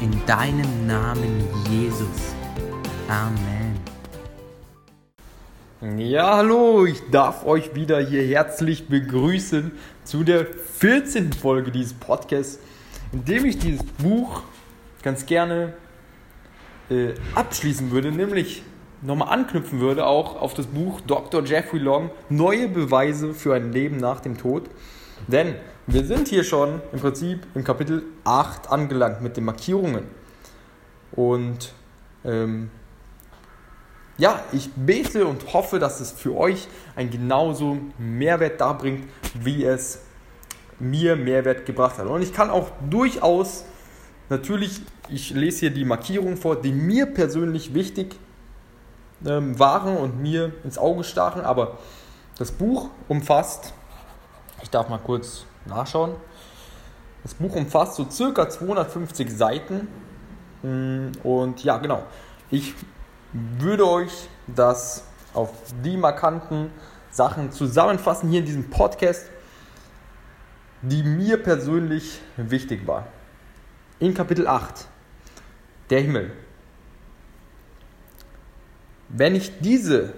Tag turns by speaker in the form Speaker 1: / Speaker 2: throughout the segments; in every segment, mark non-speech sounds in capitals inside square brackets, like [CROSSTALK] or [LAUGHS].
Speaker 1: in deinem Namen Jesus. Amen.
Speaker 2: Ja, hallo, ich darf euch wieder hier herzlich begrüßen zu der 14. Folge dieses Podcasts, in dem ich dieses Buch ganz gerne äh, abschließen würde, nämlich nochmal anknüpfen würde, auch auf das Buch Dr. Jeffrey Long, Neue Beweise für ein Leben nach dem Tod. Denn wir sind hier schon im Prinzip im Kapitel 8 angelangt mit den Markierungen. Und ähm, ja, ich bete und hoffe, dass es für euch einen genauso Mehrwert darbringt, wie es mir Mehrwert gebracht hat. Und ich kann auch durchaus, natürlich, ich lese hier die Markierungen vor, die mir persönlich wichtig ähm, waren und mir ins Auge stachen, aber das Buch umfasst, ich darf mal kurz nachschauen. Das Buch umfasst so circa 250 Seiten. Mm, und ja, genau. Ich würde euch das auf die markanten Sachen zusammenfassen hier in diesem Podcast, die mir persönlich wichtig war. In Kapitel 8, der Himmel. Wenn ich diese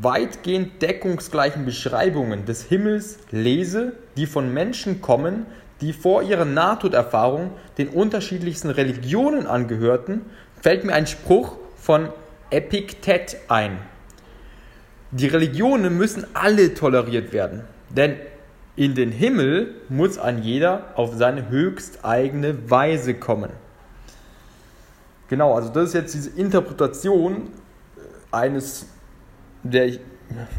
Speaker 2: weitgehend deckungsgleichen Beschreibungen des Himmels lese, die von Menschen kommen, die vor ihrer Nahtoderfahrung den unterschiedlichsten Religionen angehörten, fällt mir ein Spruch von Epiktet ein. Die Religionen müssen alle toleriert werden, denn in den Himmel muss ein jeder auf seine höchst eigene Weise kommen. Genau, also das ist jetzt diese Interpretation eines der,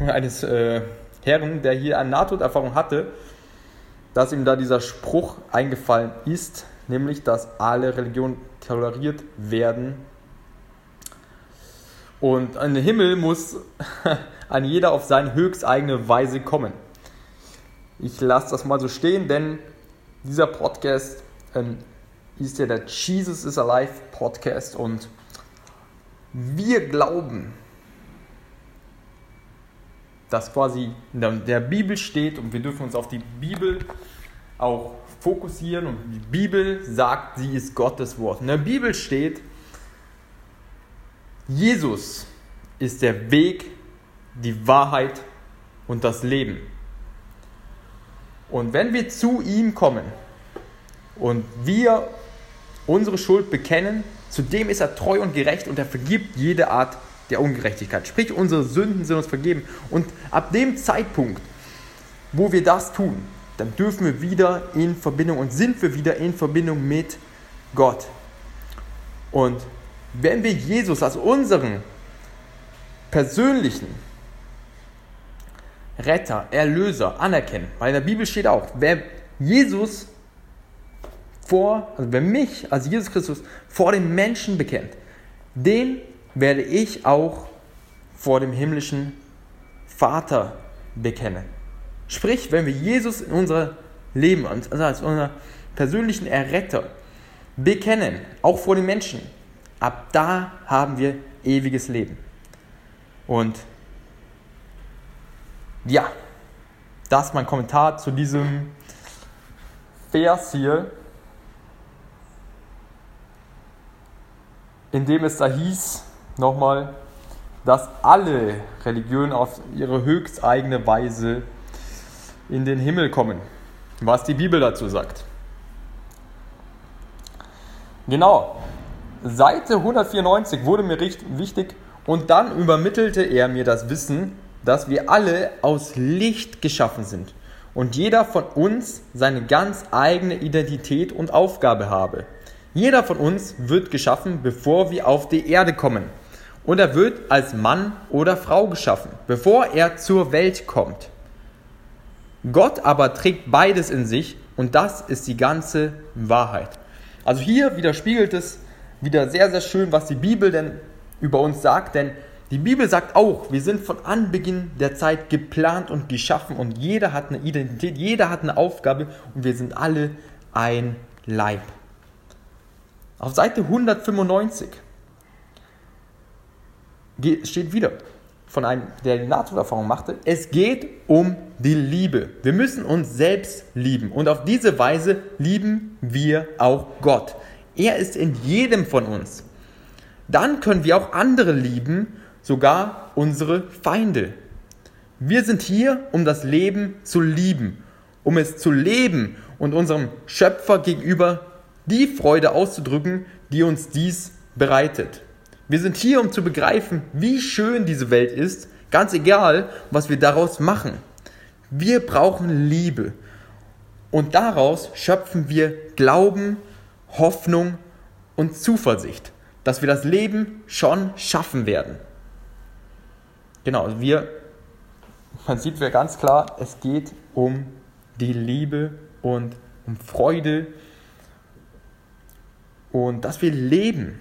Speaker 2: [LAUGHS] eines äh, Herren, der hier eine Nahtoderfahrung hatte, dass ihm da dieser Spruch eingefallen ist, nämlich, dass alle Religionen toleriert werden. Und den Himmel muss [LAUGHS] an jeder auf seine höchst eigene Weise kommen. Ich lasse das mal so stehen, denn dieser Podcast ähm, ist ja der Jesus is Alive Podcast und wir glauben, das quasi in der Bibel steht und wir dürfen uns auf die Bibel auch fokussieren und die Bibel sagt, sie ist Gottes Wort. In der Bibel steht, Jesus ist der Weg, die Wahrheit und das Leben. Und wenn wir zu ihm kommen und wir unsere Schuld bekennen, zu dem ist er treu und gerecht und er vergibt jede Art der Ungerechtigkeit. Sprich, unsere Sünden sind uns vergeben. Und ab dem Zeitpunkt, wo wir das tun, dann dürfen wir wieder in Verbindung und sind wir wieder in Verbindung mit Gott. Und wenn wir Jesus als unseren persönlichen Retter, Erlöser anerkennen. Weil in der Bibel steht auch, wer Jesus vor, also wer mich als Jesus Christus vor dem Menschen bekennt, den werde ich auch vor dem himmlischen Vater bekennen. Sprich, wenn wir Jesus in unser Leben, also als unseren persönlichen Erretter bekennen, auch vor den Menschen, ab da haben wir ewiges Leben. Und ja, das ist mein Kommentar zu diesem Vers hier, in dem es da hieß, nochmal, dass alle Religionen auf ihre höchst eigene Weise in den Himmel kommen, was die Bibel dazu sagt. Genau, Seite 194 wurde mir richtig wichtig und dann übermittelte er mir das Wissen, dass wir alle aus Licht geschaffen sind und jeder von uns seine ganz eigene Identität und Aufgabe habe. Jeder von uns wird geschaffen, bevor wir auf die Erde kommen. Und er wird als Mann oder Frau geschaffen, bevor er zur Welt kommt. Gott aber trägt beides in sich und das ist die ganze Wahrheit. Also hier widerspiegelt es wieder sehr, sehr schön, was die Bibel denn über uns sagt, denn die Bibel sagt auch, wir sind von Anbeginn der Zeit geplant und geschaffen und jeder hat eine Identität, jeder hat eine Aufgabe und wir sind alle ein Leib. Auf Seite 195 steht wieder von einem, der die Nahtoderfahrung machte, es geht um die Liebe. Wir müssen uns selbst lieben und auf diese Weise lieben wir auch Gott. Er ist in jedem von uns. Dann können wir auch andere lieben, sogar unsere Feinde. Wir sind hier, um das Leben zu lieben, um es zu leben und unserem Schöpfer gegenüber die Freude auszudrücken, die uns dies bereitet. Wir sind hier, um zu begreifen, wie schön diese Welt ist, ganz egal, was wir daraus machen. Wir brauchen Liebe. Und daraus schöpfen wir Glauben, Hoffnung und Zuversicht, dass wir das Leben schon schaffen werden. Genau, wir, man sieht wir ganz klar, es geht um die Liebe und um Freude und dass wir leben.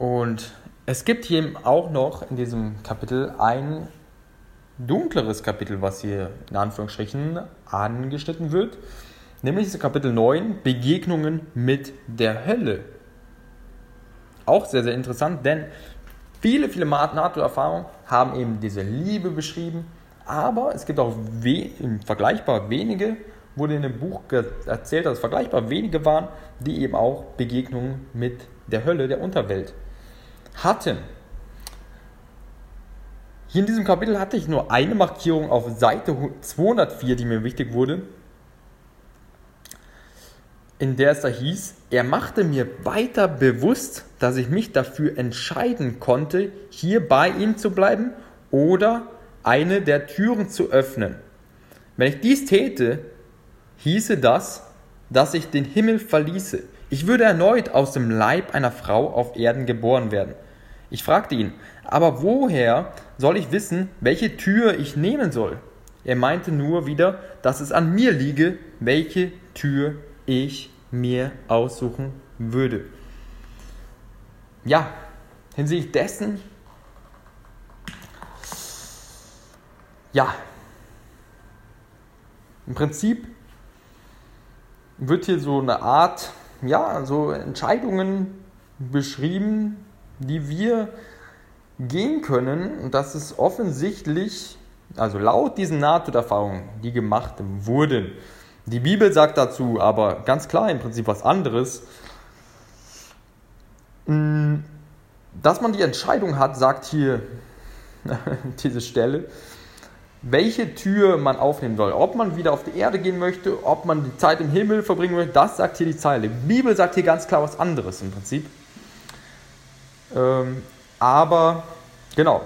Speaker 2: Und es gibt hier auch noch in diesem Kapitel ein dunkleres Kapitel, was hier in Anführungsstrichen angeschnitten wird, nämlich das Kapitel 9, Begegnungen mit der Hölle. Auch sehr, sehr interessant, denn viele, viele NATO-Erfahrungen haben eben diese Liebe beschrieben, aber es gibt auch we vergleichbar wenige, wurde in dem Buch erzählt, dass es vergleichbar wenige waren, die eben auch Begegnungen mit der Hölle, der Unterwelt hatten. Hier in diesem Kapitel hatte ich nur eine Markierung auf Seite 204, die mir wichtig wurde, in der es da hieß, er machte mir weiter bewusst, dass ich mich dafür entscheiden konnte, hier bei ihm zu bleiben oder eine der Türen zu öffnen. Wenn ich dies täte, hieße das, dass ich den Himmel verließe. Ich würde erneut aus dem Leib einer Frau auf Erden geboren werden. Ich fragte ihn, aber woher soll ich wissen, welche Tür ich nehmen soll? Er meinte nur wieder, dass es an mir liege, welche Tür ich mir aussuchen würde. Ja, hinsichtlich dessen, ja, im Prinzip wird hier so eine Art, ja, so Entscheidungen beschrieben, die wir gehen können. Und das ist offensichtlich, also laut diesen Nahtoderfahrungen, die gemacht wurden. Die Bibel sagt dazu aber ganz klar im Prinzip was anderes. Hm, dass man die Entscheidung hat, sagt hier [LAUGHS] diese Stelle, welche Tür man aufnehmen soll. Ob man wieder auf die Erde gehen möchte, ob man die Zeit im Himmel verbringen möchte, das sagt hier die Zeile. Die Bibel sagt hier ganz klar was anderes im Prinzip. Ähm, aber genau.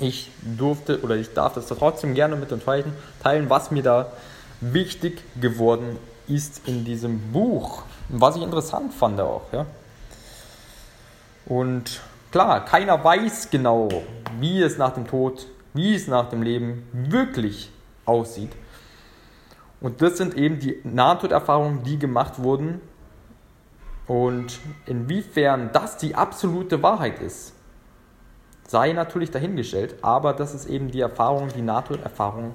Speaker 2: Ich durfte oder ich darf das trotzdem gerne mit euch teilen, was mir da wichtig geworden ist in diesem Buch. Was ich interessant fand auch. Ja. Und klar, keiner weiß genau, wie es nach dem Tod, wie es nach dem Leben wirklich aussieht. Und das sind eben die Nahtoderfahrungen, die gemacht wurden. Und inwiefern das die absolute Wahrheit ist, sei natürlich dahingestellt, aber das ist eben die Erfahrung, die Nahtoderfahrung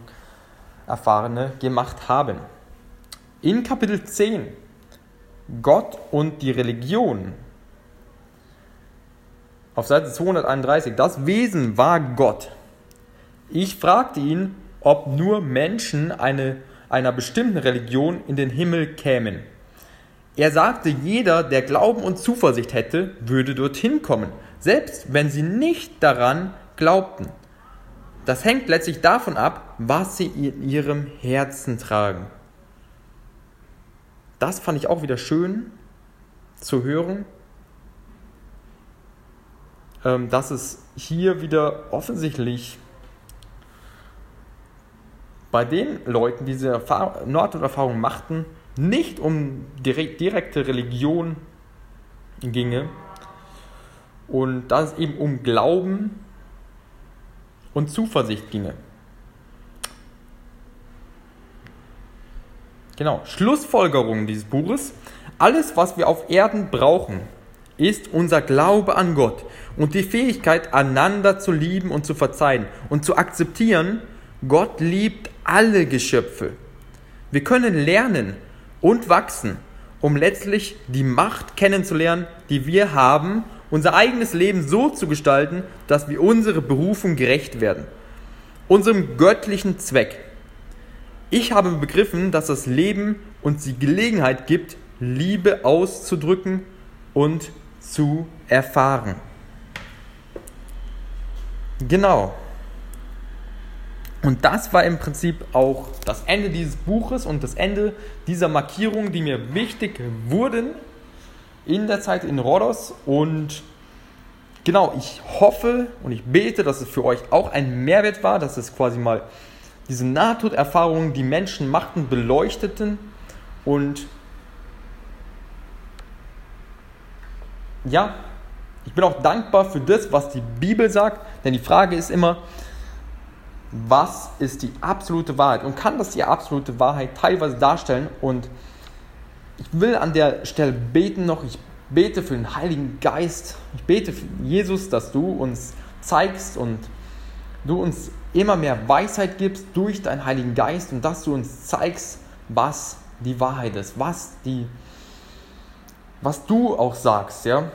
Speaker 2: Erfahrene gemacht haben. In Kapitel 10 Gott und die Religion. Auf Seite 231, das Wesen war Gott. Ich fragte ihn, ob nur Menschen eine, einer bestimmten Religion in den Himmel kämen. Er sagte, jeder, der Glauben und Zuversicht hätte, würde dorthin kommen, selbst wenn sie nicht daran glaubten. Das hängt letztlich davon ab, was sie in ihrem Herzen tragen. Das fand ich auch wieder schön zu hören, ähm, dass es hier wieder offensichtlich bei den Leuten, die diese Nahtoderfahrung machten, nicht um direkte Religion ginge und dass es eben um Glauben und Zuversicht ginge. Genau, Schlussfolgerung dieses Buches. Alles, was wir auf Erden brauchen, ist unser Glaube an Gott und die Fähigkeit, einander zu lieben und zu verzeihen und zu akzeptieren, Gott liebt alle Geschöpfe. Wir können lernen und wachsen, um letztlich die Macht kennenzulernen, die wir haben, unser eigenes Leben so zu gestalten, dass wir unsere Berufung gerecht werden, unserem göttlichen Zweck. Ich habe begriffen, dass das Leben uns die Gelegenheit gibt, Liebe auszudrücken und zu erfahren. Genau. Und das war im Prinzip auch das Ende dieses Buches und das Ende dieser Markierungen, die mir wichtig wurden in der Zeit in Rhodos. Und genau, ich hoffe und ich bete, dass es für euch auch ein Mehrwert war, dass es quasi mal diese Nahtoderfahrungen, die Menschen machten, beleuchteten und ja, ich bin auch dankbar für das, was die Bibel sagt, denn die Frage ist immer, was ist die absolute Wahrheit und kann das die absolute Wahrheit teilweise darstellen und ich will an der Stelle beten noch, ich bete für den Heiligen Geist, ich bete für Jesus, dass du uns zeigst und du uns immer mehr Weisheit gibst durch deinen Heiligen Geist und dass du uns zeigst, was die Wahrheit ist, was, die, was du auch sagst. Ja?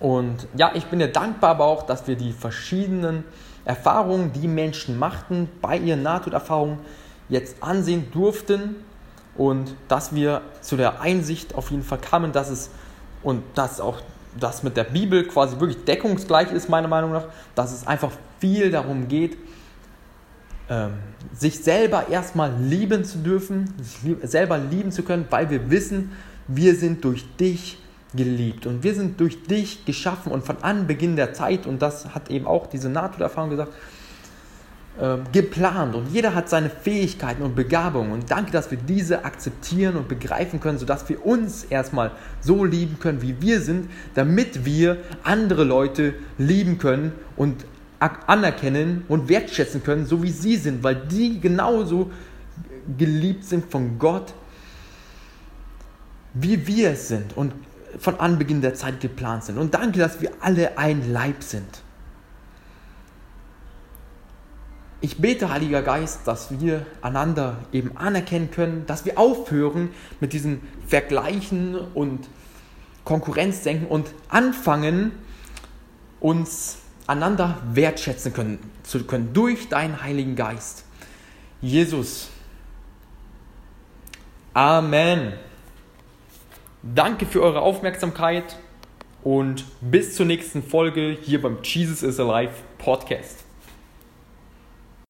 Speaker 2: Und ja, ich bin dir dankbar aber auch, dass wir die verschiedenen Erfahrungen, die Menschen machten, bei ihren Nahtoderfahrungen jetzt ansehen durften und dass wir zu der Einsicht auf jeden Fall kamen, dass es und dass auch das mit der Bibel quasi wirklich deckungsgleich ist, meiner Meinung nach, dass es einfach viel darum geht, ähm, sich selber erstmal lieben zu dürfen, sich selber lieben zu können, weil wir wissen, wir sind durch dich geliebt. Und wir sind durch dich geschaffen und von Anbeginn der Zeit, und das hat eben auch diese Nahtoderfahrung gesagt, ähm, geplant. Und jeder hat seine Fähigkeiten und Begabungen. Und danke, dass wir diese akzeptieren und begreifen können, sodass wir uns erstmal so lieben können, wie wir sind, damit wir andere Leute lieben können und anerkennen und wertschätzen können, so wie sie sind, weil die genauso geliebt sind von Gott, wie wir es sind. Und von Anbeginn der Zeit geplant sind. Und danke, dass wir alle ein Leib sind. Ich bete, Heiliger Geist, dass wir einander eben anerkennen können, dass wir aufhören mit diesem Vergleichen und Konkurrenzdenken und anfangen, uns einander wertschätzen können, zu können durch deinen Heiligen Geist. Jesus. Amen. Danke für eure Aufmerksamkeit und bis zur nächsten Folge hier beim Jesus is Alive Podcast.